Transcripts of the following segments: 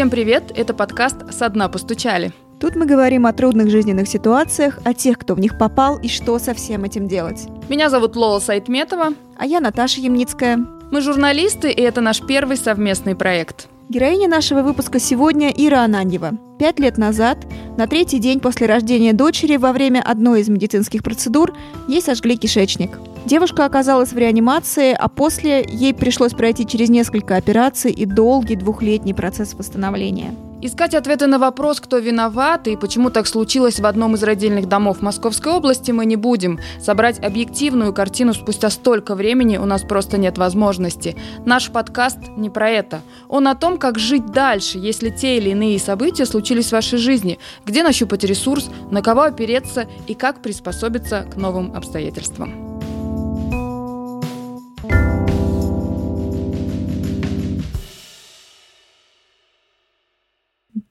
Всем привет! Это подкаст «Со дна постучали». Тут мы говорим о трудных жизненных ситуациях, о тех, кто в них попал и что со всем этим делать. Меня зовут Лола Сайтметова. А я Наташа Ямницкая. Мы журналисты, и это наш первый совместный проект. Героиня нашего выпуска сегодня Ира Ананьева. Пять лет назад, на третий день после рождения дочери, во время одной из медицинских процедур, ей сожгли кишечник. Девушка оказалась в реанимации, а после ей пришлось пройти через несколько операций и долгий двухлетний процесс восстановления. Искать ответы на вопрос, кто виноват и почему так случилось в одном из родильных домов Московской области, мы не будем. Собрать объективную картину спустя столько времени у нас просто нет возможности. Наш подкаст не про это. Он о том, как жить дальше, если те или иные события случились в вашей жизни, где нащупать ресурс, на кого опереться и как приспособиться к новым обстоятельствам.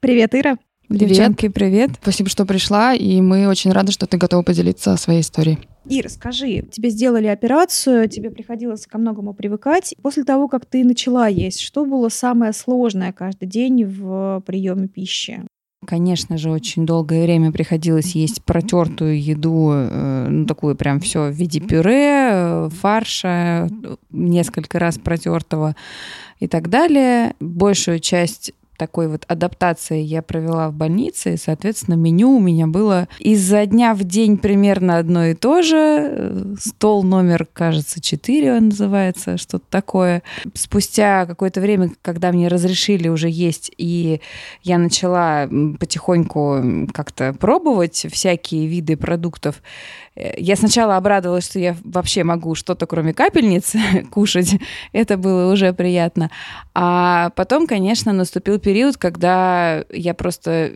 Привет, Ира. Привет. Девчонки, привет. Спасибо, что пришла, и мы очень рады, что ты готова поделиться своей историей. Ира, скажи, тебе сделали операцию, тебе приходилось ко многому привыкать. После того, как ты начала есть, что было самое сложное каждый день в приеме пищи? Конечно же, очень долгое время приходилось есть протертую еду, э, ну такую прям все в виде пюре, э, фарша, несколько раз протертого и так далее. Большую часть такой вот адаптации я провела в больнице, и, соответственно, меню у меня было изо дня в день примерно одно и то же. Стол номер, кажется, 4 он называется, что-то такое. Спустя какое-то время, когда мне разрешили уже есть, и я начала потихоньку как-то пробовать всякие виды продуктов, я сначала обрадовалась, что я вообще могу что-то кроме капельниц кушать. Это было уже приятно. А потом, конечно, наступил период, когда я просто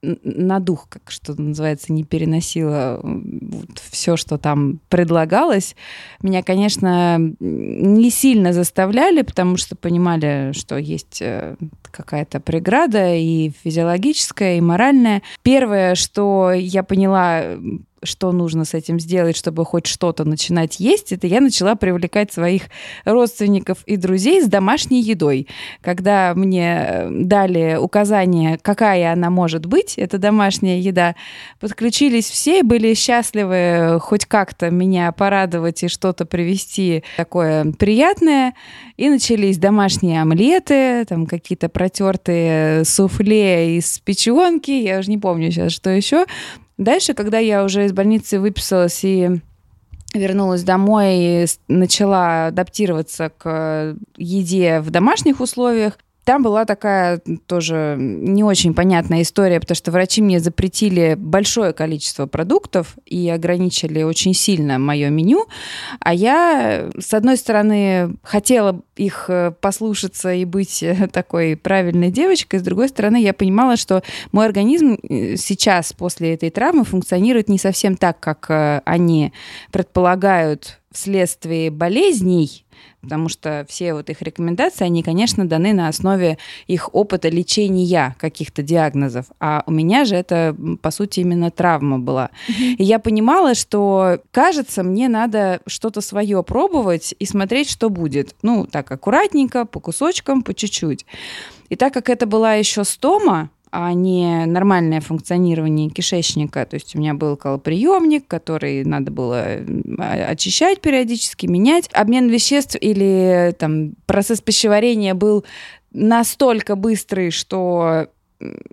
на дух, как что называется, не переносила вот все, что там предлагалось. Меня, конечно, не сильно заставляли, потому что понимали, что есть э, какая-то преграда и физиологическая, и моральная. Первое, что я поняла что нужно с этим сделать, чтобы хоть что-то начинать есть, это я начала привлекать своих родственников и друзей с домашней едой. Когда мне э, дали указание, какая она может быть, эта домашняя еда, подключились все, были счастливы хоть как-то меня порадовать и что-то привести такое приятное. И начались домашние омлеты, там какие-то протертые суфле из печенки, я уже не помню сейчас, что еще. Дальше, когда я уже из больницы выписалась и вернулась домой и начала адаптироваться к еде в домашних условиях, там была такая тоже не очень понятная история, потому что врачи мне запретили большое количество продуктов и ограничили очень сильно мое меню. А я, с одной стороны, хотела их э, послушаться и быть э, такой правильной девочкой, с другой стороны, я понимала, что мой организм э, сейчас после этой травмы функционирует не совсем так, как они предполагают вследствие болезней, потому что все вот их рекомендации, они, конечно, даны на основе их опыта лечения каких-то диагнозов, а у меня же это, по сути, именно травма была. И я понимала, что, кажется, мне надо что-то свое пробовать и смотреть, что будет. Ну, так аккуратненько, по кусочкам, по чуть-чуть. И так как это была еще стома, а не нормальное функционирование кишечника. То есть у меня был колоприемник, который надо было очищать периодически, менять. Обмен веществ или там, процесс пищеварения был настолько быстрый, что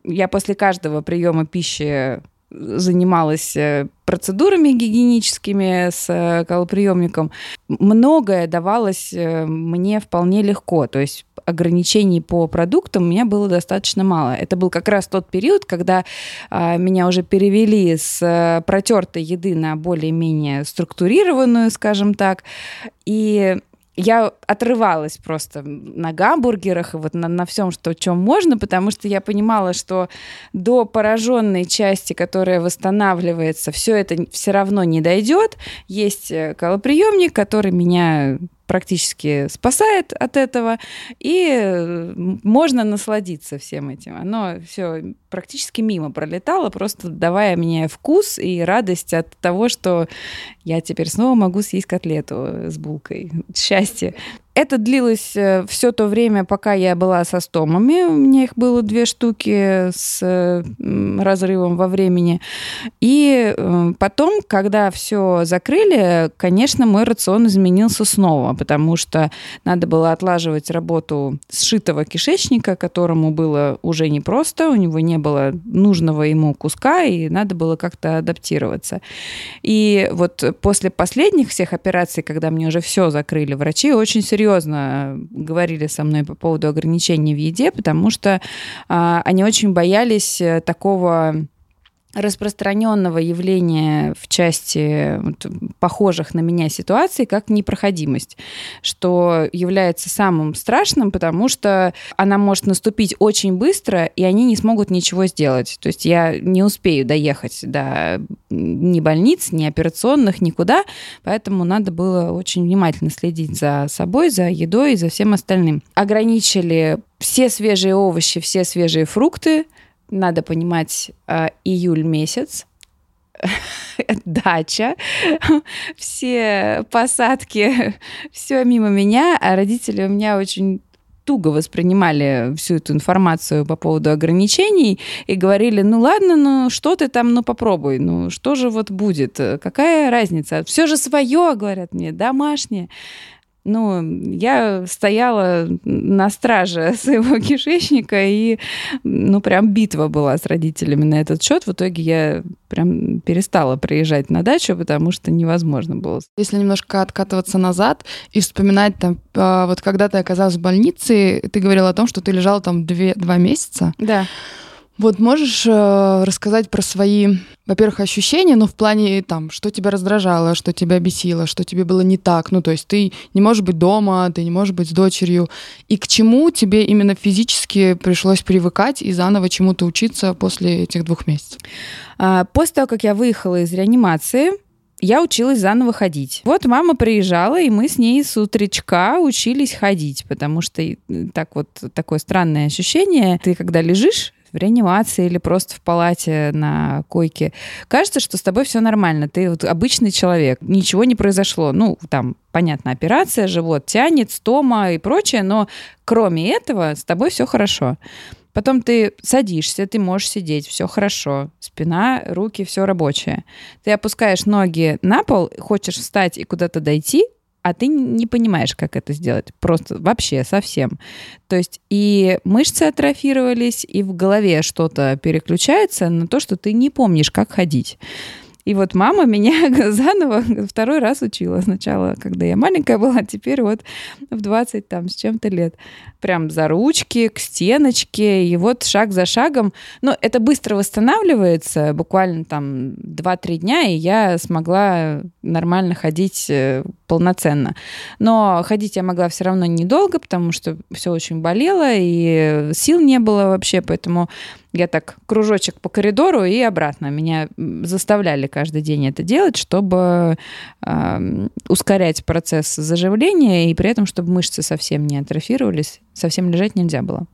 я после каждого приема пищи занималась э, процедурами гигиеническими с э, колоприемником. Многое давалось э, мне вполне легко. То есть ограничений по продуктам у меня было достаточно мало. Это был как раз тот период, когда а, меня уже перевели с протертой еды на более-менее структурированную, скажем так. И я отрывалась просто на гамбургерах и вот на, на всем, что чем можно, потому что я понимала, что до пораженной части, которая восстанавливается, все это все равно не дойдет. Есть э, колоприемник, который меня практически спасает от этого, и можно насладиться всем этим. Оно все практически мимо пролетало, просто давая мне вкус и радость от того, что я теперь снова могу съесть котлету с булкой. Счастье. Это длилось э, все то время, пока я была со стомами. У меня их было две штуки с разрывом во времени. И э, потом, когда все закрыли, конечно, мой рацион изменился снова, потому что надо было отлаживать работу сшитого кишечника, которому было уже непросто, у него не было нужного ему куска, и надо было как-то адаптироваться. И вот после последних всех операций, когда мне уже все закрыли, врачи очень серьезно говорили со мной по поводу ограничений в еде, потому что а, они очень боялись э, такого распространенного явления в части вот, похожих на меня ситуаций, как непроходимость, что является самым страшным, потому что она может наступить очень быстро, и они не смогут ничего сделать. То есть я не успею доехать до ни больниц, ни операционных, никуда, поэтому надо было очень внимательно следить за собой, за едой и за всем остальным. Ограничили все свежие овощи, все свежие фрукты, надо понимать, э, июль месяц, дача, все посадки, все мимо меня, а родители у меня очень туго воспринимали всю эту информацию по поводу ограничений и говорили, ну ладно, ну что ты там, ну попробуй, ну что же вот будет, какая разница, все же свое, говорят мне, домашнее ну, я стояла на страже своего кишечника, и, ну, прям битва была с родителями на этот счет. В итоге я прям перестала приезжать на дачу, потому что невозможно было. Если немножко откатываться назад и вспоминать там, а, вот когда ты оказалась в больнице, ты говорила о том, что ты лежала там две, два месяца. Да. Вот можешь э, рассказать про свои, во-первых, ощущения, но в плане там, что тебя раздражало, что тебя бесило, что тебе было не так. Ну, то есть ты не можешь быть дома, ты не можешь быть с дочерью. И к чему тебе именно физически пришлось привыкать и заново чему-то учиться после этих двух месяцев? А, после того, как я выехала из реанимации, я училась заново ходить. Вот мама приезжала, и мы с ней с утречка учились ходить, потому что так вот такое странное ощущение. Ты когда лежишь, в реанимации или просто в палате на койке. Кажется, что с тобой все нормально. Ты вот обычный человек. Ничего не произошло. Ну, там, понятно, операция, живот тянет, стома и прочее, но кроме этого с тобой все хорошо. Потом ты садишься, ты можешь сидеть, все хорошо. Спина, руки, все рабочее. Ты опускаешь ноги на пол, хочешь встать и куда-то дойти, а ты не понимаешь, как это сделать. Просто вообще совсем. То есть и мышцы атрофировались, и в голове что-то переключается на то, что ты не помнишь, как ходить. И вот мама меня заново второй раз учила. Сначала, когда я маленькая была, а теперь вот в 20 там с чем-то лет. Прям за ручки, к стеночке, и вот шаг за шагом. Но это быстро восстанавливается, буквально там 2-3 дня, и я смогла нормально ходить э, полноценно. Но ходить я могла все равно недолго, потому что все очень болело, и сил не было вообще, поэтому я так кружочек по коридору и обратно. Меня заставляли каждый день это делать, чтобы э, ускорять процесс заживления и при этом, чтобы мышцы совсем не атрофировались, совсем лежать нельзя было.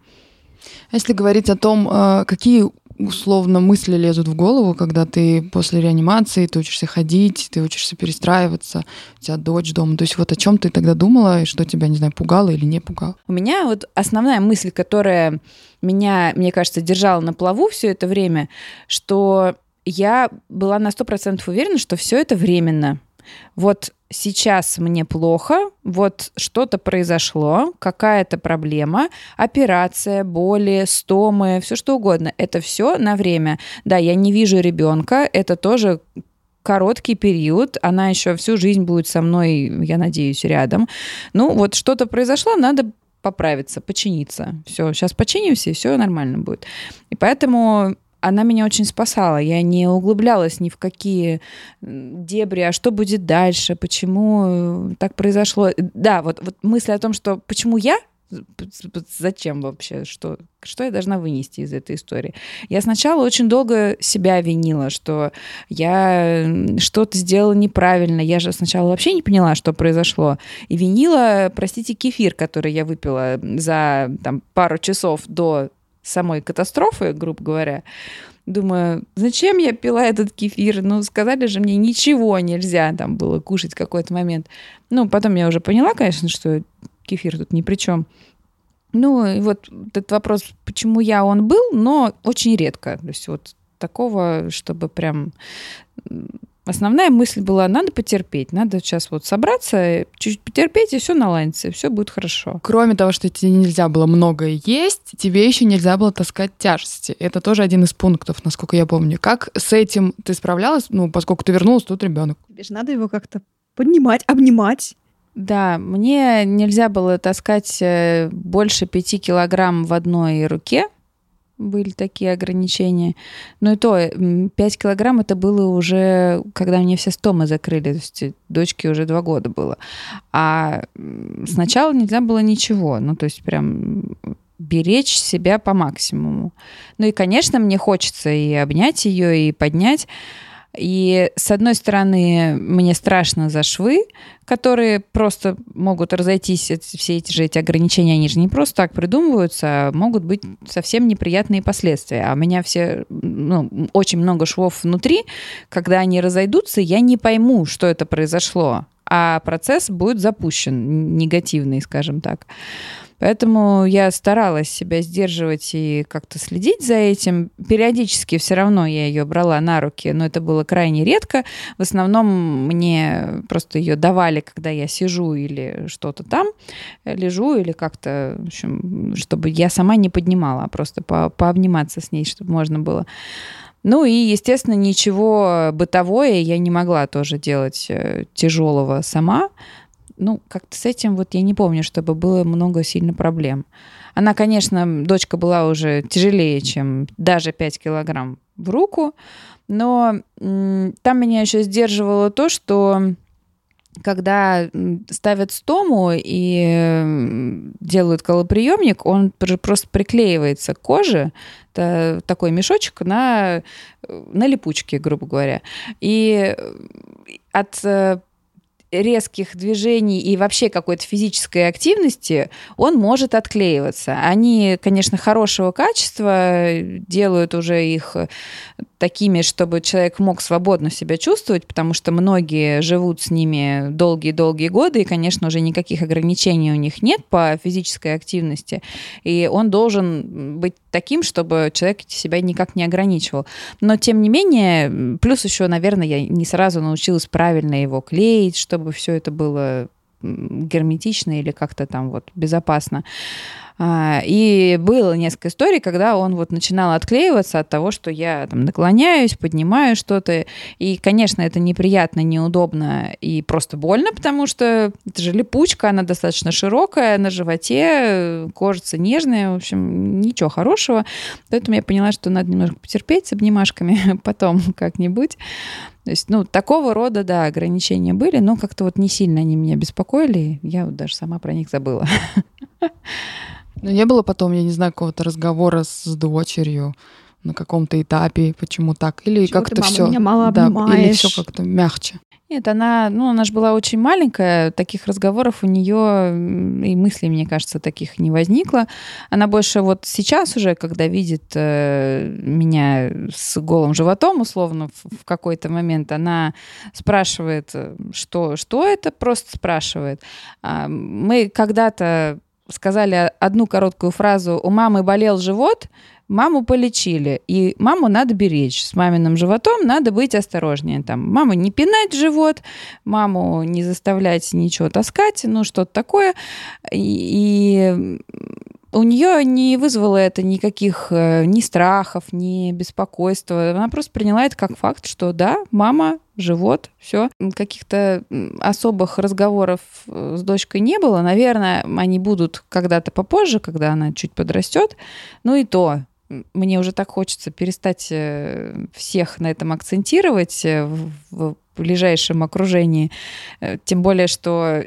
А если говорить о том, э, какие условно мысли лезут в голову, когда ты после реанимации, ты учишься ходить, ты учишься перестраиваться, у тебя дочь дома. То есть вот о чем ты тогда думала и что тебя, не знаю, пугало или не пугало? У меня вот основная мысль, которая меня, мне кажется, держала на плаву все это время, что я была на сто процентов уверена, что все это временно. Вот сейчас мне плохо, вот что-то произошло, какая-то проблема, операция, боли, стомы, все что угодно. Это все на время. Да, я не вижу ребенка, это тоже короткий период, она еще всю жизнь будет со мной, я надеюсь, рядом. Ну, вот что-то произошло, надо поправиться, починиться. Все, сейчас починимся, и все нормально будет. И поэтому она меня очень спасала. Я не углублялась ни в какие дебри, а что будет дальше, почему так произошло. Да, вот, вот мысль о том, что почему я, зачем вообще, что, что я должна вынести из этой истории. Я сначала очень долго себя винила, что я что-то сделала неправильно. Я же сначала вообще не поняла, что произошло. И винила, простите, кефир, который я выпила за там, пару часов до самой катастрофы, грубо говоря, думаю, зачем я пила этот кефир? Ну, сказали же мне, ничего нельзя там было кушать в какой-то момент. Ну, потом я уже поняла, конечно, что кефир тут ни при чем. Ну, и вот этот вопрос, почему я, он был, но очень редко. То есть вот такого, чтобы прям Основная мысль была, надо потерпеть, надо сейчас вот собраться, чуть-чуть потерпеть, и все наладится, и все будет хорошо. Кроме того, что тебе нельзя было много есть, тебе еще нельзя было таскать тяжести. Это тоже один из пунктов, насколько я помню. Как с этим ты справлялась? Ну, поскольку ты вернулась, тут ребенок. Тебе же надо его как-то поднимать, обнимать. Да, мне нельзя было таскать э, больше пяти килограмм в одной руке, были такие ограничения. Но и то, 5 килограмм это было уже, когда мне все стомы закрыли, то есть дочке уже два года было. А сначала нельзя было ничего, ну то есть прям беречь себя по максимуму. Ну и, конечно, мне хочется и обнять ее, и поднять. И с одной стороны, мне страшно за швы, которые просто могут разойтись, все эти же эти ограничения, они же не просто так придумываются, а могут быть совсем неприятные последствия. А у меня все, ну, очень много швов внутри, когда они разойдутся, я не пойму, что это произошло, а процесс будет запущен, негативный, скажем так. Поэтому я старалась себя сдерживать и как-то следить за этим. Периодически все равно я ее брала на руки, но это было крайне редко. В основном мне просто ее давали, когда я сижу или что-то там, лежу или как-то, в общем, чтобы я сама не поднимала, а просто по пообниматься с ней, чтобы можно было. Ну и, естественно, ничего бытовое я не могла тоже делать э, тяжелого сама ну, как-то с этим вот я не помню, чтобы было много сильно проблем. Она, конечно, дочка была уже тяжелее, чем даже 5 килограмм в руку, но там меня еще сдерживало то, что когда ставят стому и делают колоприемник, он просто приклеивается к коже, это такой мешочек на, на липучке, грубо говоря. И от э, резких движений и вообще какой-то физической активности, он может отклеиваться. Они, конечно, хорошего качества, делают уже их такими, чтобы человек мог свободно себя чувствовать, потому что многие живут с ними долгие-долгие годы, и, конечно, уже никаких ограничений у них нет по физической активности, и он должен быть таким, чтобы человек себя никак не ограничивал. Но, тем не менее, плюс еще, наверное, я не сразу научилась правильно его клеить, чтобы все это было герметично или как-то там вот безопасно. А, и было несколько историй, когда он вот начинал отклеиваться от того, что я там наклоняюсь, поднимаю что-то. И, конечно, это неприятно, неудобно и просто больно, потому что это же липучка, она достаточно широкая, на животе, кожица нежная, в общем, ничего хорошего. Поэтому я поняла, что надо немножко потерпеть с обнимашками потом как-нибудь. То есть, ну, такого рода, да, ограничения были, но как-то вот не сильно они меня беспокоили. Я вот даже сама про них забыла. Но не было потом, я не знаю, какого-то разговора с дочерью на каком-то этапе, почему так, или как-то все, меня мало да, или все как-то мягче. Нет, она, ну, она же была очень маленькая, таких разговоров у нее и мыслей, мне кажется, таких не возникло. Она больше вот сейчас уже, когда видит э, меня с голым животом, условно, в, в какой-то момент, она спрашивает, э, что, что это, просто спрашивает. А, мы когда-то сказали одну короткую фразу «У мамы болел живот», маму полечили, и маму надо беречь. С маминым животом надо быть осторожнее. Там, маму не пинать живот, маму не заставлять ничего таскать, ну, что-то такое. И, у нее не вызвало это никаких э, ни страхов, ни беспокойства. Она просто приняла это как факт, что да, мама, живот, все. Каких-то особых разговоров э, с дочкой не было. Наверное, они будут когда-то попозже, когда она чуть подрастет. Ну и то, мне уже так хочется перестать э, всех на этом акцентировать в ближайшем окружении. Э, тем более, что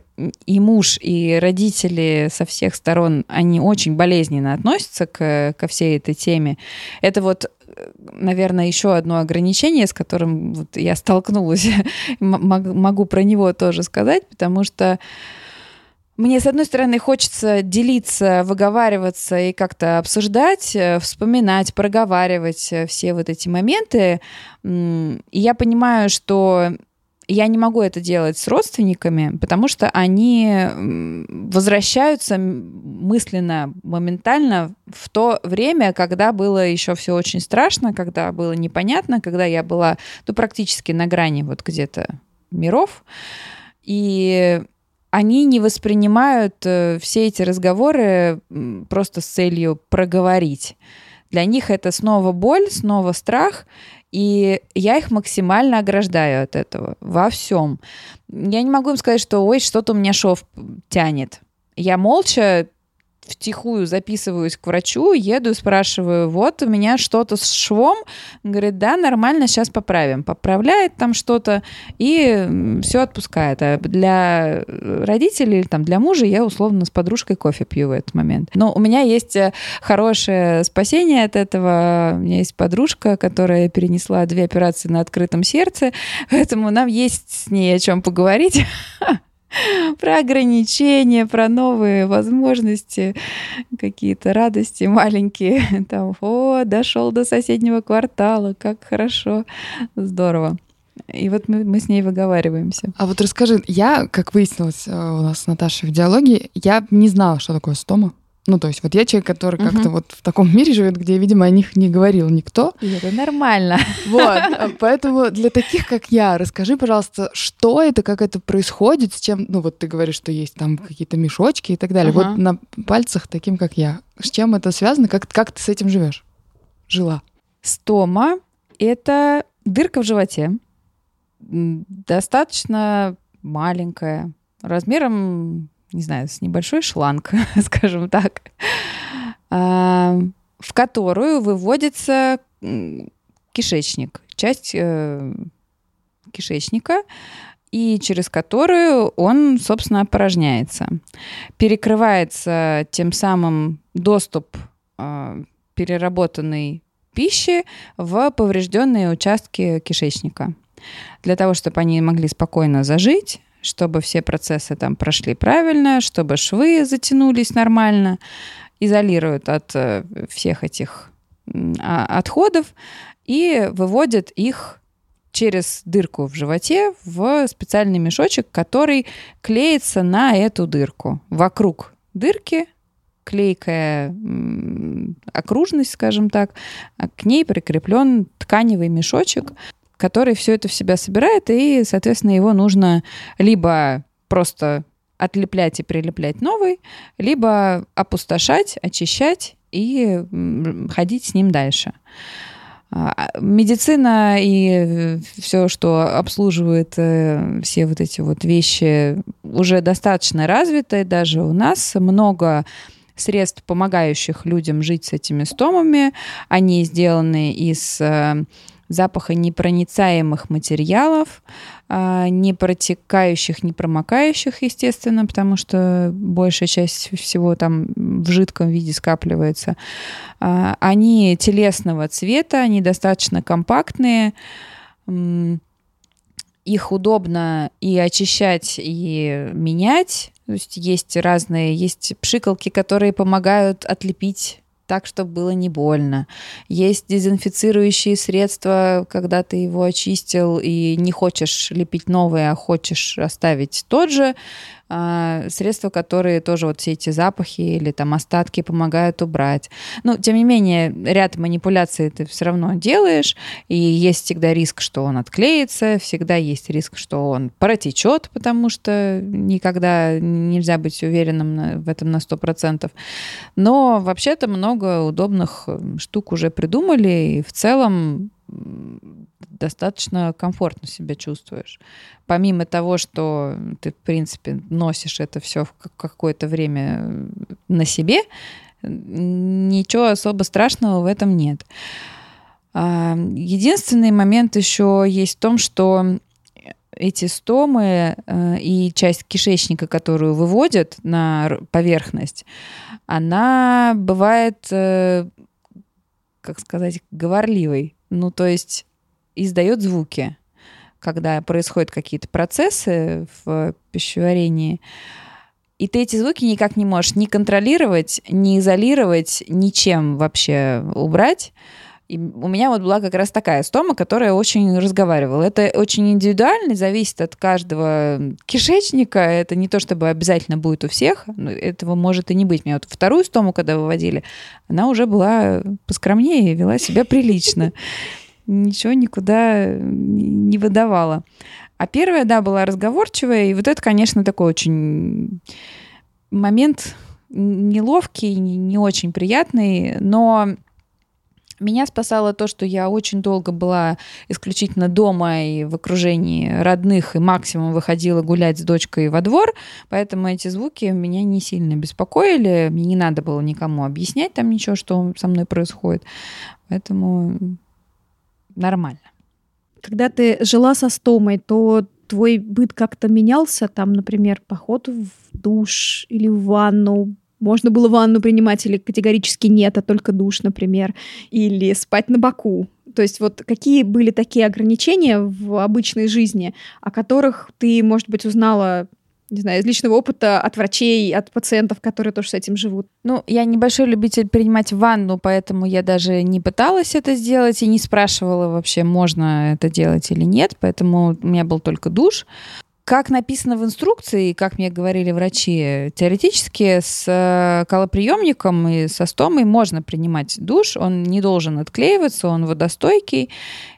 и муж, и родители со всех сторон, они очень болезненно относятся к, ко всей этой теме. Это вот наверное, еще одно ограничение, с которым вот я столкнулась, могу про него тоже сказать, потому что мне, с одной стороны, хочется делиться, выговариваться и как-то обсуждать, э, вспоминать, проговаривать э, все вот эти моменты. И я понимаю, что я не могу это делать с родственниками, потому что они возвращаются мысленно, моментально в то время, когда было еще все очень страшно, когда было непонятно, когда я была ну, практически на грани вот где-то миров. И они не воспринимают э, все эти разговоры просто с целью проговорить. Для них это снова боль, снова страх, и я их максимально ограждаю от этого во всем. Я не могу им сказать, что ой, что-то у меня шов тянет. Я молча втихую записываюсь к врачу, еду и спрашиваю, вот у меня что-то с швом. Говорит, да, нормально, сейчас поправим. Поправляет там что-то и все отпускает. А для родителей или там для мужа я условно с подружкой кофе пью в этот момент. Но у меня есть э, хорошее спасение от этого. У меня есть подружка, которая перенесла две операции на открытом сердце, поэтому нам есть с ней о чем поговорить. про ограничения, про новые возможности, какие-то радости маленькие. Там, о, дошел до соседнего квартала, как хорошо, здорово. И вот мы, мы с ней выговариваемся. А вот расскажи, я, как выяснилось э, у нас с Наташей в диалоге, я не знала, что такое стома. Ну, то есть вот я человек, который угу. как-то вот в таком мире живет, где, видимо, о них не говорил никто. И это нормально. Вот, а поэтому для таких, как я, расскажи, пожалуйста, что это, как это происходит, с чем, ну, вот ты говоришь, что есть там какие-то мешочки и так далее. Угу. Вот на пальцах таким, как я. С чем это связано? Как, как ты с этим живешь? Жила? Стома — это дырка в животе. Достаточно маленькая, размером не знаю, с небольшой шланг, скажем так, а, в которую выводится кишечник, часть э, кишечника, и через которую он, собственно, опорожняется. Перекрывается тем самым доступ а, переработанной пищи в поврежденные участки кишечника. Для того, чтобы они могли спокойно зажить, чтобы все процессы там прошли правильно, чтобы швы затянулись нормально, изолируют от э, всех этих а, отходов и выводят их через дырку в животе в специальный мешочек, который клеится на эту дырку. Вокруг дырки клейкая окружность, скажем так, а к ней прикреплен тканевый мешочек, который все это в себя собирает, и, соответственно, его нужно либо просто отлеплять и прилеплять новый, либо опустошать, очищать и ходить с ним дальше. А, медицина и все, что обслуживает э, все вот эти вот вещи, уже достаточно развита, даже у нас много средств, помогающих людям жить с этими стомами. Они сделаны из запаха непроницаемых материалов, а, не протекающих, не промокающих, естественно, потому что большая часть всего там в жидком виде скапливается. А, они телесного цвета, они достаточно компактные, их удобно и очищать, и менять. То есть есть разные, есть пшикалки, которые помогают отлепить так, чтобы было не больно. Есть дезинфицирующие средства, когда ты его очистил и не хочешь лепить новые, а хочешь оставить тот же. А, средства, которые тоже вот все эти запахи или там остатки помогают убрать. Но, тем не менее, ряд манипуляций ты все равно делаешь, и есть всегда риск, что он отклеится, всегда есть риск, что он протечет, потому что никогда нельзя быть уверенным в этом на 100%. Но вообще-то много удобных штук уже придумали, и в целом достаточно комфортно себя чувствуешь. Помимо того, что ты, в принципе, носишь это все в какое-то время на себе, ничего особо страшного в этом нет. А, единственный момент еще есть в том, что эти стомы э, и часть кишечника, которую выводят на поверхность, она бывает, э, как сказать, говорливой. Ну, то есть издает звуки, когда происходят какие-то процессы в пищеварении. И ты эти звуки никак не можешь ни контролировать, ни изолировать, ничем вообще убрать. И у меня вот была как раз такая стома, которая очень разговаривала. Это очень индивидуально, зависит от каждого кишечника. Это не то, чтобы обязательно будет у всех. Этого может и не быть. Меня вот вторую стому, когда выводили, она уже была поскромнее и вела себя прилично. Ничего никуда не выдавала. А первая, да, была разговорчивая. И вот это, конечно, такой очень момент неловкий, не очень приятный, но меня спасало то, что я очень долго была исключительно дома и в окружении родных, и максимум выходила гулять с дочкой во двор, поэтому эти звуки меня не сильно беспокоили, мне не надо было никому объяснять там ничего, что со мной происходит, поэтому нормально. Когда ты жила со стомой, то твой быт как-то менялся, там, например, поход в душ или в ванну, можно было ванну принимать или категорически нет, а только душ, например, или спать на боку. То есть вот какие были такие ограничения в обычной жизни, о которых ты, может быть, узнала не знаю, из личного опыта от врачей, от пациентов, которые тоже с этим живут? Ну, я небольшой любитель принимать ванну, поэтому я даже не пыталась это сделать и не спрашивала вообще, можно это делать или нет, поэтому у меня был только душ. Как написано в инструкции, как мне говорили врачи, теоретически с э, колоприемником и со стомой можно принимать душ, он не должен отклеиваться, он водостойкий,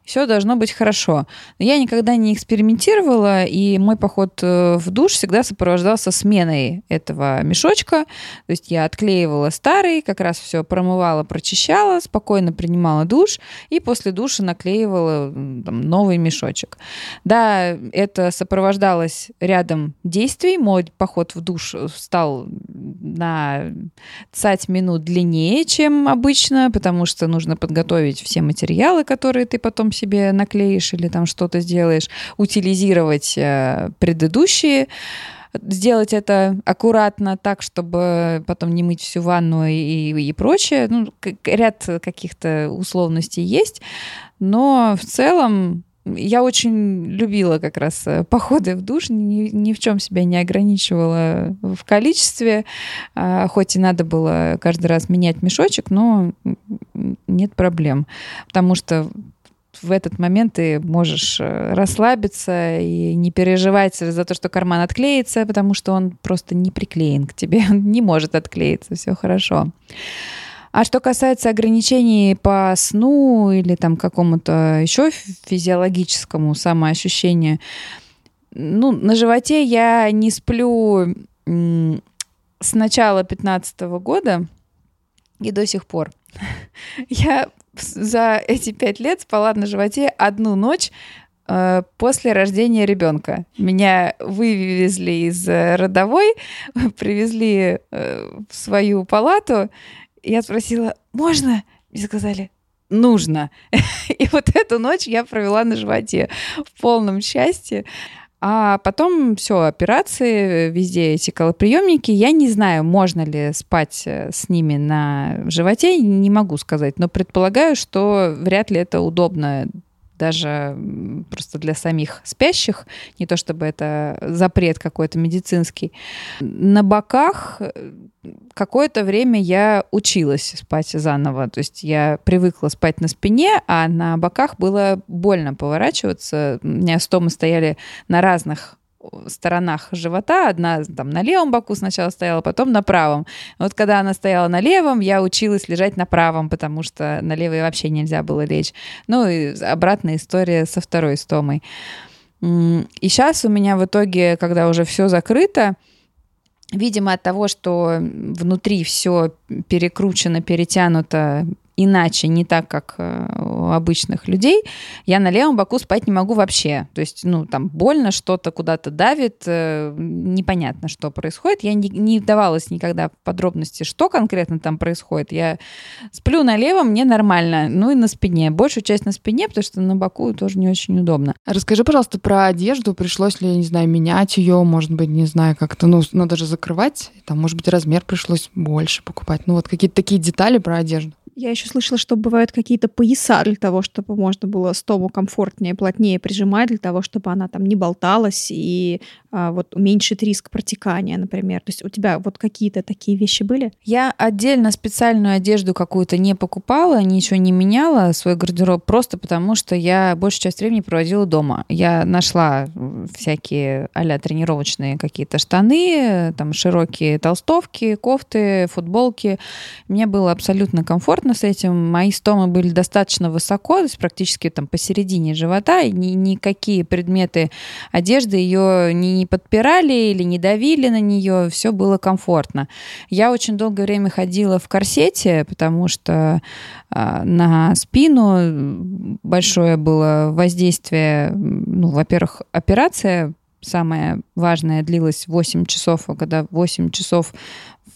все должно быть хорошо. Я никогда не экспериментировала, и мой поход э, в душ всегда сопровождался сменой этого мешочка. То есть я отклеивала старый, как раз все промывала, прочищала, спокойно принимала душ, и после душа наклеивала там, новый мешочек. Да, это сопровождалось рядом действий. Мой поход в душ стал на 20 минут длиннее, чем обычно, потому что нужно подготовить все материалы, которые ты потом себе наклеишь или там что-то сделаешь, утилизировать э, предыдущие, сделать это аккуратно, так, чтобы потом не мыть всю ванну и, и прочее. Ну, ряд каких-то условностей есть, но в целом я очень любила как раз э, походы в душ, ни, ни в чем себя не ограничивала в количестве, а, хоть и надо было каждый раз менять мешочек, но нет проблем, потому что в этот момент ты можешь э, расслабиться и не переживать за то, что карман отклеится, потому что он просто не приклеен к тебе, он не может отклеиться, все хорошо. А что касается ограничений по сну или там какому-то еще физиологическому самоощущению, ну, на животе я не сплю с начала 15 года и до сих пор. Я за эти пять лет спала на животе одну ночь э, после рождения ребенка. Меня вывезли из родовой, привезли э, в свою палату. Я спросила, можно? Мне сказали, нужно. И вот эту ночь я провела на животе в полном счастье. А потом все, операции, везде эти колоприемники. Я не знаю, можно ли спать э, с ними на животе, не могу сказать, но предполагаю, что вряд ли это удобно даже просто для самих спящих, не то чтобы это запрет какой-то медицинский. На боках э, какое-то время я училась спать заново, то есть я привыкла спать на спине, а на боках было больно поворачиваться. У меня стомы стояли на разных сторонах живота. Одна там на левом боку сначала стояла, потом на правом. Вот когда она стояла на левом, я училась лежать на правом, потому что на левой вообще нельзя было лечь. Ну и обратная история со второй стомой. И сейчас у меня в итоге, когда уже все закрыто, видимо, от того, что внутри все перекручено, перетянуто иначе, не так, как э, у обычных людей, я на левом боку спать не могу вообще. То есть, ну, там больно, что-то куда-то давит, э, непонятно, что происходит. Я не, не вдавалась никогда в подробности, что конкретно там происходит. Я сплю на левом, мне нормально, ну и на спине. Большую часть на спине, потому что на боку тоже не очень удобно. Расскажи, пожалуйста, про одежду. Пришлось ли, не знаю, менять ее, может быть, не знаю, как-то, ну, надо же закрывать. Там, может быть, размер пришлось больше покупать. Ну, вот какие-то такие детали про одежду. Я еще слышала, что бывают какие-то пояса для того, чтобы можно было стому комфортнее, плотнее прижимать, для того, чтобы она там не болталась и а, вот уменьшить риск протекания, например. То есть у тебя вот какие-то такие вещи были? Я отдельно специальную одежду какую-то не покупала, ничего не меняла, свой гардероб, просто потому что я большую часть времени проводила дома. Я нашла всякие а тренировочные какие-то штаны, там широкие толстовки, кофты, футболки. Мне было абсолютно комфортно с этим. Мои стомы были достаточно высоко, то есть практически там посередине живота, и ни, никакие предметы одежды ее не подпирали или не давили на нее, все было комфортно. Я очень долгое время ходила в корсете, потому что э, на спину большое было воздействие, ну, во-первых, операция самая важная длилась 8 часов, а когда 8 часов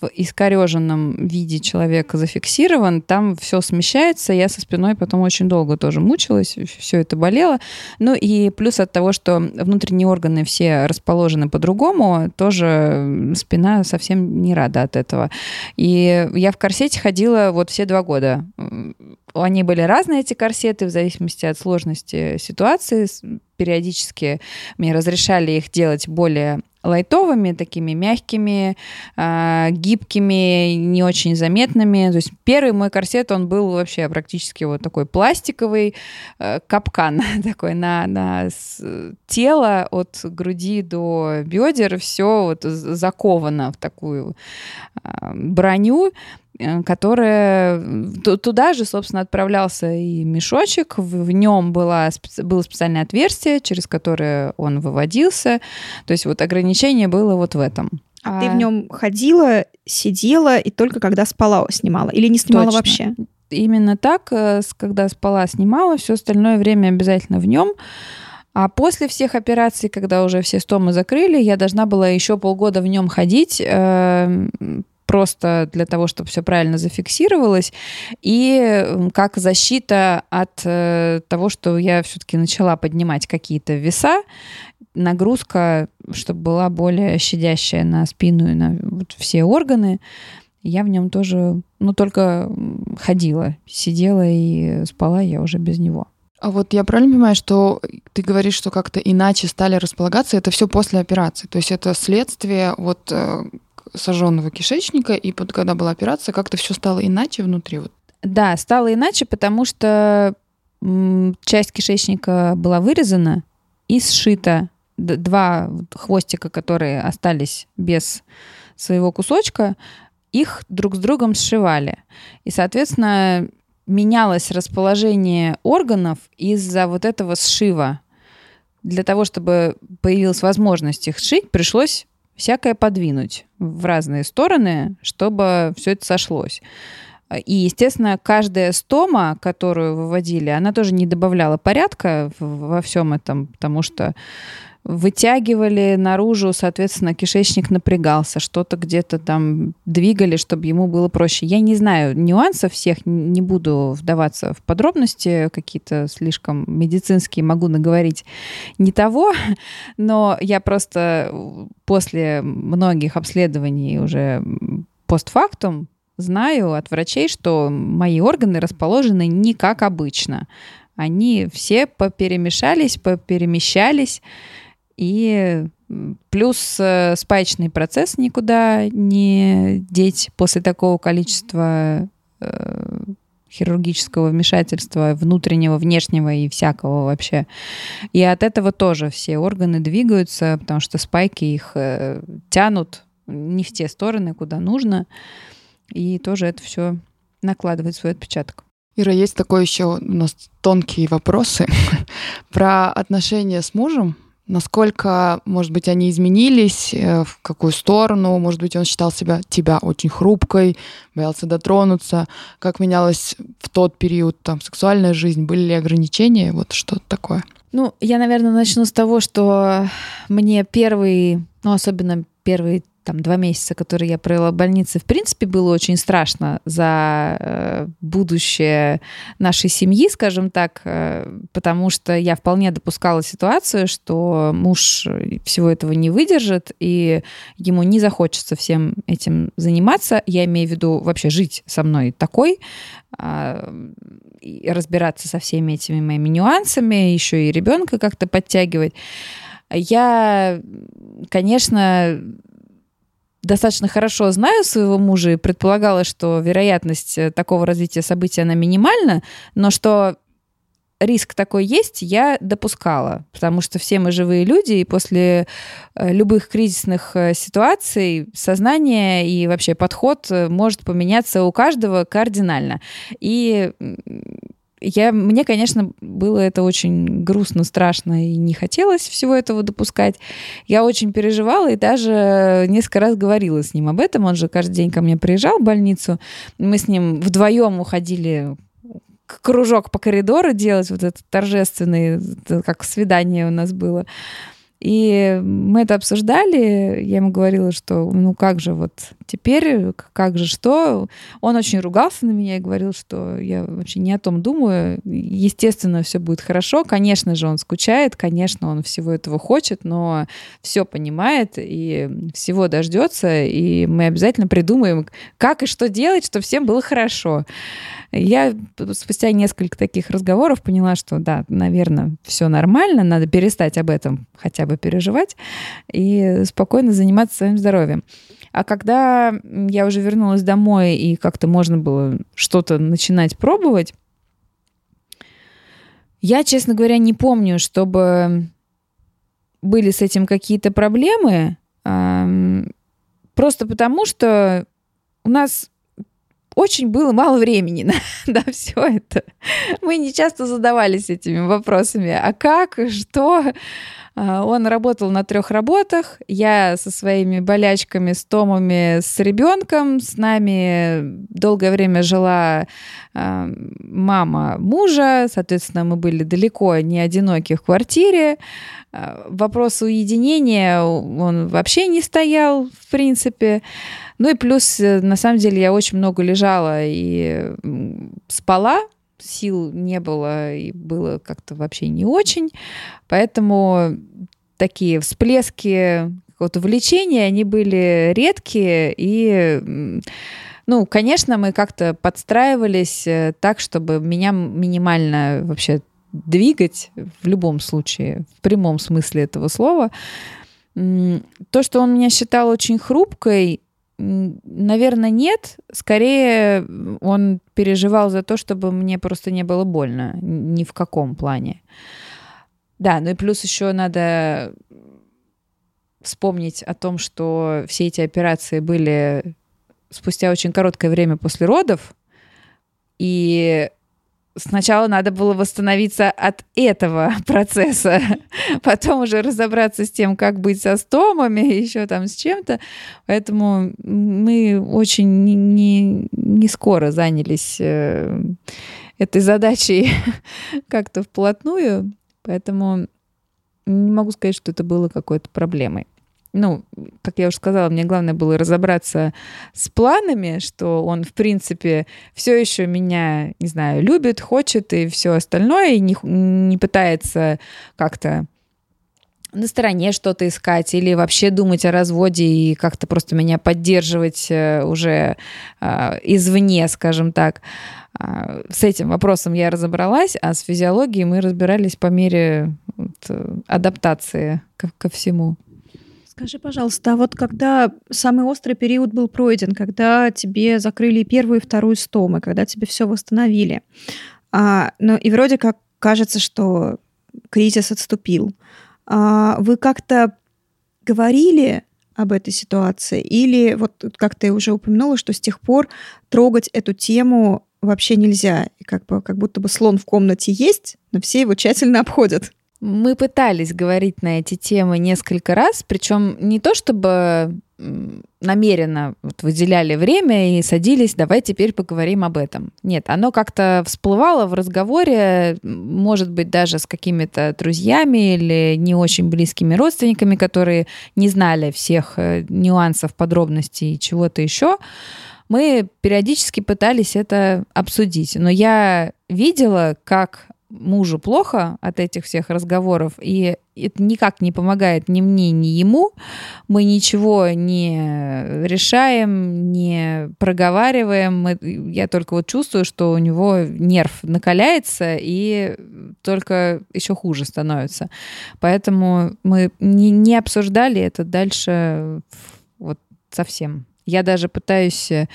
в искореженном виде человека зафиксирован, там все смещается. Я со спиной потом очень долго тоже мучилась, все это болело. Ну и плюс от того, что внутренние органы все расположены по-другому, тоже спина совсем не рада от этого. И я в корсете ходила вот все два года. Они были разные, эти корсеты, в зависимости от сложности ситуации. Периодически мне разрешали их делать более лайтовыми, такими мягкими, э, гибкими, не очень заметными. То есть первый мой корсет, он был вообще практически вот такой пластиковый э, капкан такой на, на тело от груди до бедер, все вот заковано в такую э, броню. Э, которая туда же, собственно, отправлялся и мешочек, в нем была, было специальное отверстие, через которое он выводился. То есть вот ограничение было вот в этом. А, а... ты в нем ходила, сидела и только когда спала снимала или не снимала Точно. вообще? Именно так, э, когда спала, снимала, все остальное время обязательно в нем. А после всех операций, когда уже все стомы закрыли, я должна была еще полгода в нем ходить, эм, просто для того, чтобы все правильно зафиксировалось, и как защита от э, того, что я все-таки начала поднимать какие-то веса, нагрузка, чтобы была более щадящая на спину и на все органы. Я в нем тоже, ну, только ходила, сидела и спала я уже без него. А вот я правильно понимаю, что ты говоришь, что как-то иначе стали располагаться, это все после операции, то есть это следствие вот э, сожженного кишечника, и вот когда была операция, как-то все стало иначе внутри. Вот. Да, стало иначе, потому что часть кишечника была вырезана и сшита. Два хвостика, которые остались без своего кусочка, их друг с другом сшивали. И, соответственно, менялось расположение органов из-за вот этого сшива. Для того, чтобы появилась возможность их сшить, пришлось всякое подвинуть в разные стороны, чтобы все это сошлось. И, естественно, каждая стома, которую выводили, она тоже не добавляла порядка во всем этом, потому что вытягивали наружу, соответственно, кишечник напрягался, что-то где-то там двигали, чтобы ему было проще. Я не знаю нюансов всех, не буду вдаваться в подробности, какие-то слишком медицинские могу наговорить не того, но я просто после многих обследований уже постфактум знаю от врачей, что мои органы расположены не как обычно. Они все поперемешались, поперемещались, и плюс э, спаечный процесс никуда не деть после такого количества э, хирургического вмешательства внутреннего, внешнего и всякого вообще. И от этого тоже все органы двигаются, потому что спайки их э, тянут не в те стороны, куда нужно. И тоже это все накладывает свой отпечаток. Ира, есть такой еще у нас тонкие вопросы про отношения с мужем насколько, может быть, они изменились, э, в какую сторону, может быть, он считал себя, тебя очень хрупкой, боялся дотронуться, как менялась в тот период там сексуальная жизнь, были ли ограничения, вот что-то такое. Ну, я, наверное, начну с того, что мне первый, ну, особенно первые там два месяца, которые я провела в больнице, в принципе, было очень страшно за э, будущее нашей семьи, скажем так, э, потому что я вполне допускала ситуацию, что муж всего этого не выдержит, и ему не захочется всем этим заниматься. Я имею в виду вообще жить со мной такой, и разбираться со всеми этими моими нюансами, еще и ребенка как-то подтягивать. Я, конечно, достаточно хорошо знаю своего мужа и предполагала, что вероятность э, такого развития событий, она минимальна, но что риск такой есть, я допускала, потому что все мы живые люди, и после э, любых кризисных э, ситуаций сознание и вообще подход может поменяться у каждого кардинально. И я, мне, конечно, было это очень грустно, страшно и не хотелось всего этого допускать. Я очень переживала и даже несколько раз говорила с ним об этом. Он же каждый день ко мне приезжал в больницу. Мы с ним вдвоем уходили кружок по коридору делать, вот этот торжественный, как свидание у нас было. И мы это обсуждали. Я ему говорила, что ну как же вот теперь, как же что. Он очень ругался на меня и говорил, что я вообще не о том думаю. Естественно, все будет хорошо. Конечно же, он скучает, конечно, он всего этого хочет, но все понимает и всего дождется. И мы обязательно придумаем, как и что делать, чтобы всем было хорошо. Я спустя несколько таких разговоров поняла, что да, наверное, все нормально, надо перестать об этом хотя бы переживать и спокойно заниматься своим здоровьем. А когда я уже вернулась домой и как-то можно было что-то начинать пробовать, я, честно говоря, не помню, чтобы были с этим какие-то проблемы, просто потому что у нас очень было мало времени на, на все это. Мы не часто задавались этими вопросами. А как, что? А, он работал на трех работах. Я со своими болячками, с томами, с ребенком. С нами долгое время жила а, мама мужа. Соответственно, мы были далеко не одиноки в квартире. А, вопрос уединения, он вообще не стоял, в принципе. Ну и плюс, э, на самом деле, я очень много лежала и спала, сил не было и было как-то вообще не очень. Поэтому такие всплески какого-то влечения, они были редкие и ну, конечно, мы как-то подстраивались э, так, чтобы меня минимально вообще двигать в любом случае, в прямом смысле этого слова. То, что он меня считал очень хрупкой, Наверное, нет. Скорее, он переживал за то, чтобы мне просто не было больно. Ни в каком плане. Да, ну и плюс еще надо вспомнить о том, что все эти операции были спустя очень короткое время после родов. И сначала надо было восстановиться от этого процесса, потом уже разобраться с тем, как быть со стомами, еще там с чем-то. Поэтому мы очень не, не, не скоро занялись э, этой задачей как-то вплотную, поэтому не могу сказать, что это было какой-то проблемой ну, как я уже сказала, мне главное было разобраться с планами, что он, в принципе, все еще меня, не знаю, любит, хочет и все остальное, и не, не пытается как-то на стороне что-то искать или вообще думать о разводе и как-то просто меня поддерживать э, уже э, извне, скажем так. Э, с этим вопросом я разобралась, а с физиологией мы разбирались по мере э, адаптации ко, ко всему. Скажи, пожалуйста, а вот когда самый острый период был пройден, когда тебе закрыли первую и вторую стомы, когда тебе все восстановили, а, ну и вроде как кажется, что кризис отступил, а, вы как-то говорили об этой ситуации? Или вот как ты уже упомянула, что с тех пор трогать эту тему вообще нельзя? Как, бы, как будто бы слон в комнате есть, но все его тщательно обходят. Мы пытались говорить на эти темы несколько раз, причем не то чтобы намеренно вот выделяли время и садились, давай теперь поговорим об этом. Нет, оно как-то всплывало в разговоре, может быть, даже с какими-то друзьями или не очень близкими родственниками, которые не знали всех э, нюансов, подробностей и чего-то еще. Мы периодически пытались это обсудить, но я видела, как мужу плохо от этих всех разговоров, и это никак не помогает ни мне, ни ему. Мы ничего не решаем, не проговариваем. Мы, я только вот чувствую, что у него нерв накаляется, и только еще хуже становится. Поэтому мы не, не обсуждали это дальше вот совсем. Я даже пытаюсь э,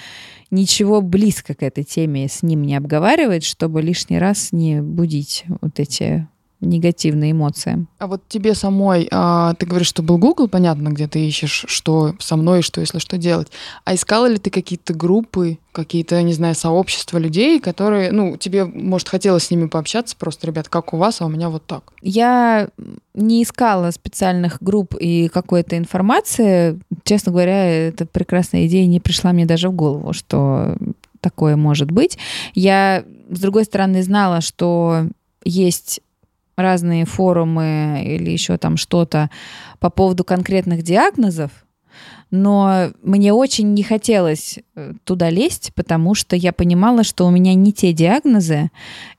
ничего близко к этой теме с ним не обговаривать, чтобы лишний раз не будить вот эти негативные эмоции. А вот тебе самой, а, ты говоришь, что был Google, понятно, где ты ищешь, что со мной, что если что делать. А искала ли ты какие-то группы, какие-то, не знаю, сообщества людей, которые, ну, тебе, может, хотелось с ними пообщаться, просто, ребят, как у вас, а у меня вот так? Я не искала специальных групп и какой-то информации. Честно говоря, эта прекрасная идея не пришла мне даже в голову, что такое может быть. Я, с другой стороны, знала, что есть разные форумы или еще там что-то по поводу конкретных диагнозов, но мне очень не хотелось э, туда лезть, потому что я понимала, что у меня не те диагнозы,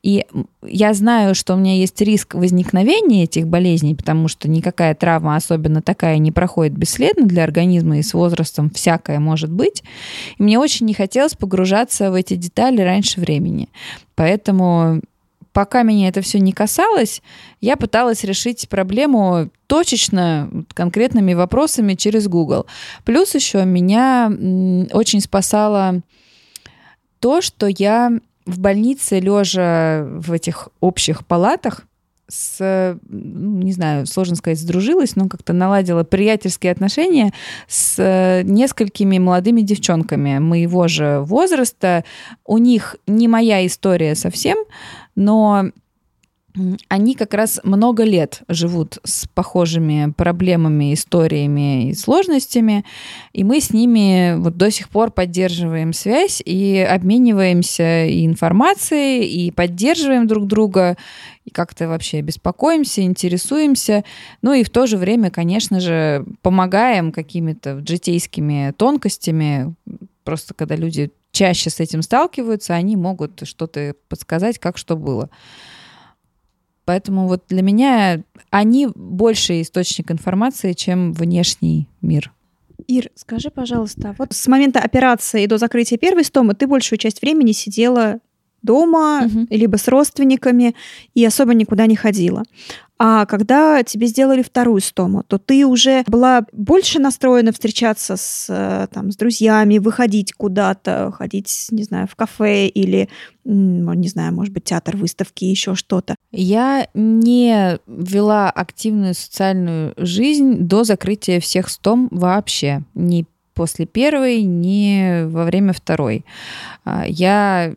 и я знаю, что у меня есть риск возникновения этих болезней, потому что никакая травма, особенно такая, не проходит бесследно для организма, и с возрастом всякое может быть. И мне очень не хотелось погружаться в эти детали раньше времени. Поэтому пока меня это все не касалось, я пыталась решить проблему точечно, конкретными вопросами через Google. Плюс еще меня очень спасало то, что я в больнице, лежа в этих общих палатах, с, не знаю, сложно сказать, сдружилась, но как-то наладила приятельские отношения с несколькими молодыми девчонками моего же возраста. У них не моя история совсем, но они как раз много лет живут с похожими проблемами, историями и сложностями, и мы с ними вот до сих пор поддерживаем связь и обмениваемся и информацией, и поддерживаем друг друга, и как-то вообще беспокоимся, интересуемся, ну и в то же время, конечно же, помогаем какими-то житейскими тонкостями, просто когда люди чаще с этим сталкиваются, они могут что-то подсказать, как что было. Поэтому вот для меня они больше источник информации, чем внешний мир. Ир, скажи, пожалуйста, вот с момента операции до закрытия первой стомы ты большую часть времени сидела дома, угу. либо с родственниками, и особо никуда не ходила. А когда тебе сделали вторую стому, то ты уже была больше настроена встречаться с, э, там, с друзьями, выходить куда-то, ходить, не знаю, в кафе или, не знаю, может быть, театр, выставки, еще что-то. Я не вела активную социальную жизнь до закрытия всех стом вообще. Ни после первой, ни во время второй. А, я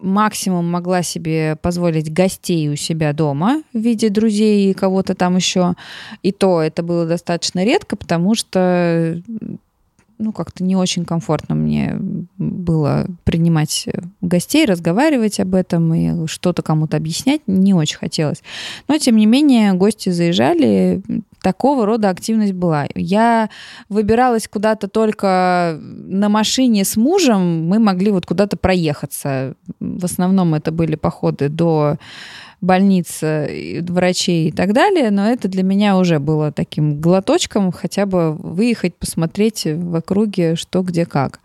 максимум могла себе позволить гостей у себя дома в виде друзей и кого-то там еще. И то это было достаточно редко, потому что ну, как-то не очень комфортно мне было принимать гостей, разговаривать об этом и что-то кому-то объяснять не очень хотелось. Но, тем не менее, гости заезжали, такого рода активность была. Я выбиралась куда-то только на машине с мужем, мы могли вот куда-то проехаться. В основном это были походы до больниц, врачей и так далее, но это для меня уже было таким глоточком хотя бы выехать, посмотреть в округе, что где как.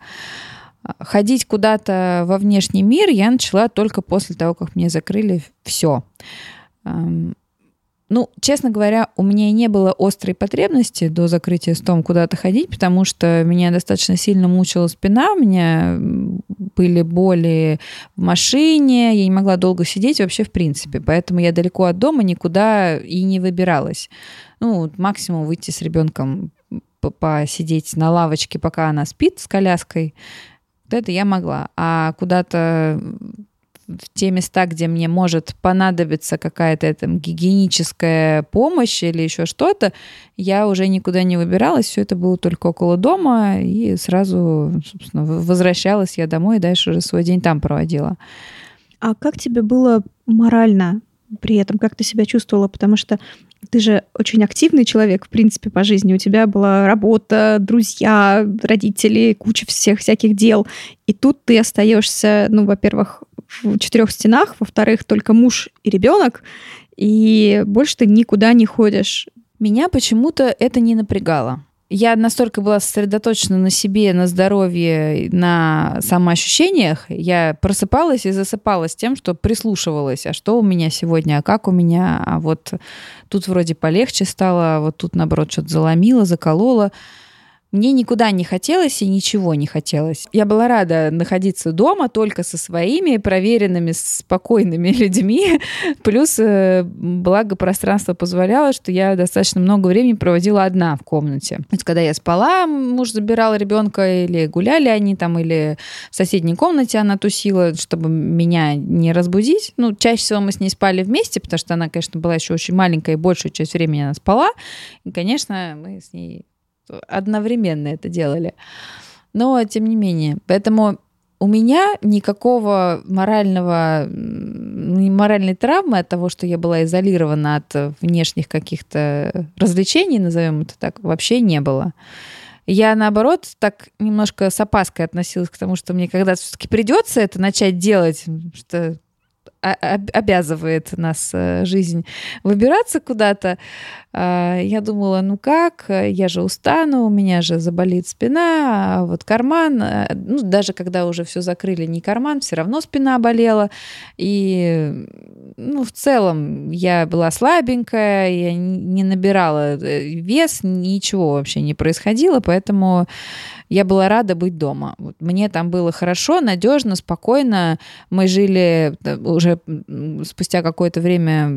Ходить куда-то во внешний мир я начала только после того, как мне закрыли все. Ну, честно говоря, у меня не было острой потребности до закрытия стом куда-то ходить, потому что меня достаточно сильно мучила спина, у меня были боли в машине, я не могла долго сидеть вообще в принципе, поэтому я далеко от дома никуда и не выбиралась. Ну, максимум выйти с ребенком посидеть на лавочке, пока она спит с коляской, вот это я могла. А куда-то в те места, где мне может понадобиться какая-то там гигиеническая помощь или еще что-то, я уже никуда не выбиралась, все это было только около дома, и сразу, собственно, возвращалась я домой и дальше уже свой день там проводила. А как тебе было морально при этом, как ты себя чувствовала? Потому что ты же очень активный человек, в принципе, по жизни. У тебя была работа, друзья, родители, куча всех всяких дел. И тут ты остаешься, ну, во-первых, в четырех стенах, во-вторых, только муж и ребенок, и больше ты никуда не ходишь. Меня почему-то это не напрягало. Я настолько была сосредоточена на себе, на здоровье, на самоощущениях, я просыпалась и засыпалась тем, что прислушивалась, а что у меня сегодня, а как у меня, а вот тут вроде полегче стало, а вот тут, наоборот, что-то заломило, закололо. Мне никуда не хотелось и ничего не хотелось. Я была рада находиться дома только со своими проверенными, спокойными людьми. Плюс, э, благо, пространство позволяло, что я достаточно много времени проводила одна в комнате. То есть, когда я спала, муж забирал ребенка, или гуляли они там, или в соседней комнате она тусила, чтобы меня не разбудить. Ну, чаще всего мы с ней спали вместе, потому что она, конечно, была еще очень маленькая, и большую часть времени она спала. И, конечно, мы с ней одновременно это делали. Но тем не менее. Поэтому у меня никакого морального, моральной травмы от того, что я была изолирована от внешних каких-то развлечений, назовем это так, вообще не было. Я, наоборот, так немножко с опаской относилась к тому, что мне когда-то все-таки придется это начать делать, что обязывает нас э, жизнь выбираться куда-то. А, я думала, ну как, я же устану, у меня же заболит спина, а вот карман, э, ну даже когда уже все закрыли, не карман, все равно спина болела. И ну, в целом я была слабенькая, я не набирала э, вес, ничего вообще не происходило, поэтому я была рада быть дома. Вот мне там было хорошо, надежно, спокойно. Мы жили уже спустя какое-то время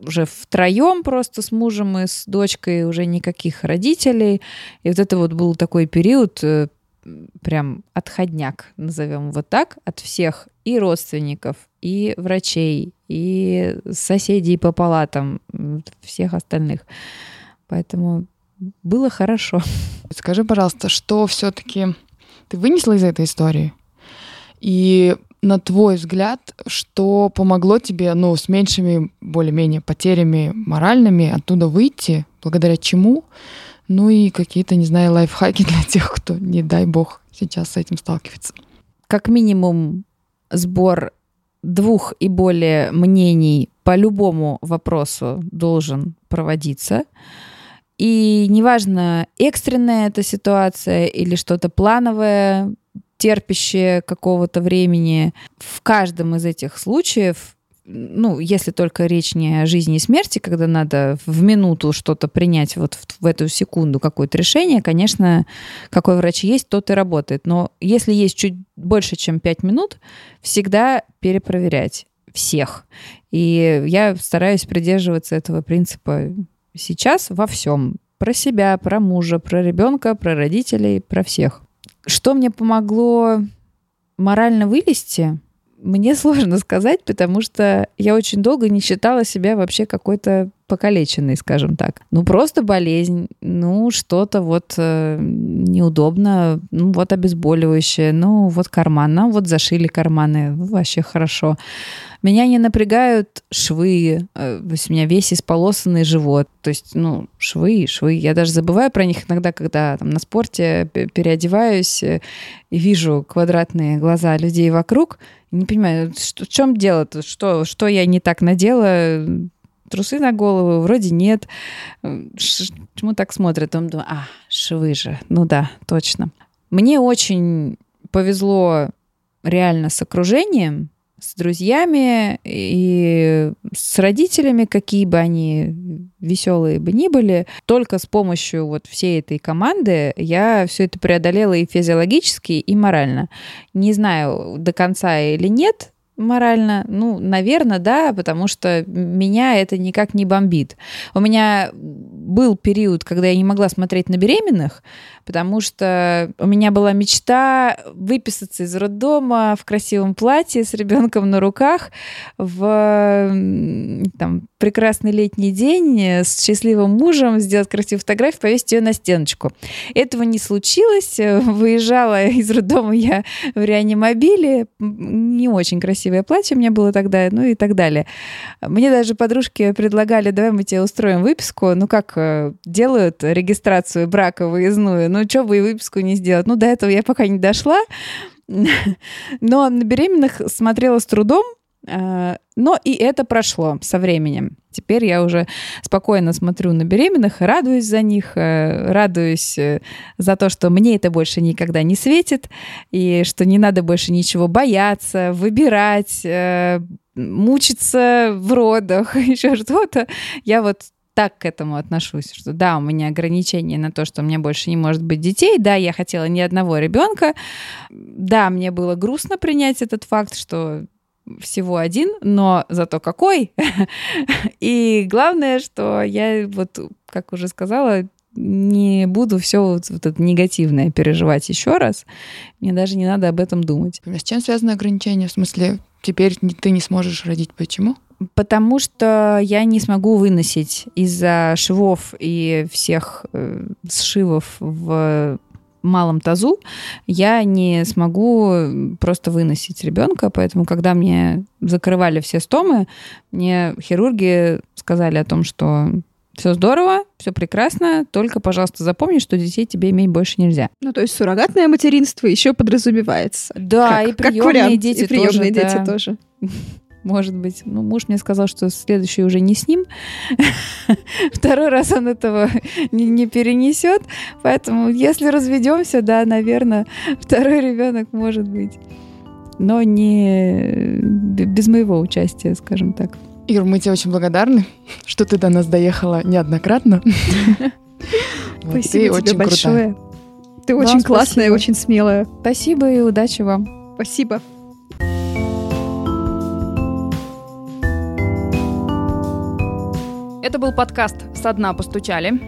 уже втроем просто с мужем и с дочкой, уже никаких родителей. И вот это вот был такой период, э, прям отходняк, назовем вот так, от всех и родственников, и врачей, и соседей по палатам, всех остальных. Поэтому было хорошо. Скажи, пожалуйста, что все-таки ты вынесла из этой истории? И на твой взгляд, что помогло тебе, ну, с меньшими, более-менее потерями моральными оттуда выйти, благодаря чему? Ну и какие-то, не знаю, лайфхаки для тех, кто, не дай бог, сейчас с этим сталкивается. Как минимум сбор двух и более мнений по любому вопросу должен проводиться. И неважно, экстренная эта ситуация или что-то плановое, терпящее какого-то времени, в каждом из этих случаев ну, если только речь не о жизни и смерти, когда надо в минуту что-то принять вот в, в эту секунду какое-то решение, конечно, какой врач есть, тот и работает. Но если есть чуть больше, чем 5 минут, всегда перепроверять всех. И я стараюсь придерживаться этого принципа сейчас во всем. Про себя, про мужа, про ребенка, про родителей, про всех. Что мне помогло морально вылезти? Мне сложно сказать, потому что я очень долго не считала себя вообще какой-то покалеченный, скажем так. Ну, просто болезнь, ну, что-то вот э, неудобно, ну, вот обезболивающее, ну, вот карман, ну, вот зашили карманы, вообще хорошо. Меня не напрягают швы, э, то есть у меня весь исполосанный живот, то есть, ну, швы, швы. Я даже забываю про них иногда, когда там на спорте переодеваюсь э, и вижу квадратные глаза людей вокруг, не понимаю, что, в чем дело-то, что, что я не так надела, трусы на голову, вроде нет. Почему так смотрят? Он думает, а, швы же. Ну да, точно. Мне очень повезло реально с окружением, с друзьями и с родителями, какие бы они веселые бы ни были. Только с помощью вот всей этой команды я все это преодолела и физиологически, и морально. Не знаю до конца или нет, морально? Ну, наверное, да, потому что меня это никак не бомбит. У меня был период, когда я не могла смотреть на беременных, потому что у меня была мечта выписаться из роддома в красивом платье с ребенком на руках в там, прекрасный летний день с счастливым мужем, сделать красивую фотографию, повесить ее на стеночку. Этого не случилось. Выезжала из роддома я в реанимобиле. Не очень красивое платье у меня было тогда, ну и так далее. Мне даже подружки предлагали, давай мы тебе устроим выписку. Ну как э, делают регистрацию брака выездную? Ну что бы и выписку не сделать? Ну до этого я пока не дошла. Но на беременных смотрела с трудом, но и это прошло со временем. Теперь я уже спокойно смотрю на беременных, радуюсь за них, э, радуюсь э, за то, что мне это больше никогда не светит, и что не надо больше ничего бояться, выбирать, э, мучиться в родах, еще что-то. Я вот так к этому отношусь, что да, у меня ограничения на то, что у меня больше не может быть детей, да, я хотела ни одного ребенка, да, мне было грустно принять этот факт, что всего один, но зато какой. И главное, что я вот, как уже сказала, не буду все вот, вот это негативное переживать еще раз. Мне даже не надо об этом думать. С чем связано ограничение? В смысле, теперь ты не сможешь родить? Почему? Потому что я не смогу выносить из-за швов и всех э, сшивов в малом тазу, я не смогу просто выносить ребенка. Поэтому, когда мне закрывали все стомы, мне хирурги сказали о том, что все здорово, все прекрасно, только, пожалуйста, запомни, что детей тебе иметь больше нельзя. Ну, то есть суррогатное материнство еще подразумевается. Да, как, и приемные как вариант, дети и приемные тоже. дети да. тоже может быть. Ну, муж мне сказал, что следующий уже не с ним. Второй раз он этого не, не перенесет. Поэтому, если разведемся, да, наверное, второй ребенок может быть. Но не без моего участия, скажем так. Ир, мы тебе очень благодарны, что ты до нас доехала неоднократно. Спасибо тебе большое. Ты очень классная, очень смелая. Спасибо и удачи вам. Спасибо. Это был подкаст «Со дна постучали».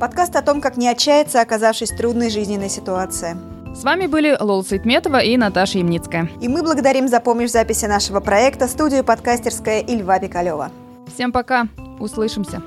Подкаст о том, как не отчаяться, оказавшись в трудной жизненной ситуации. С вами были Лола Цветметова и Наташа Ямницкая. И мы благодарим за помощь в записи нашего проекта студию подкастерская и Льва Пикалева. Всем пока, услышимся.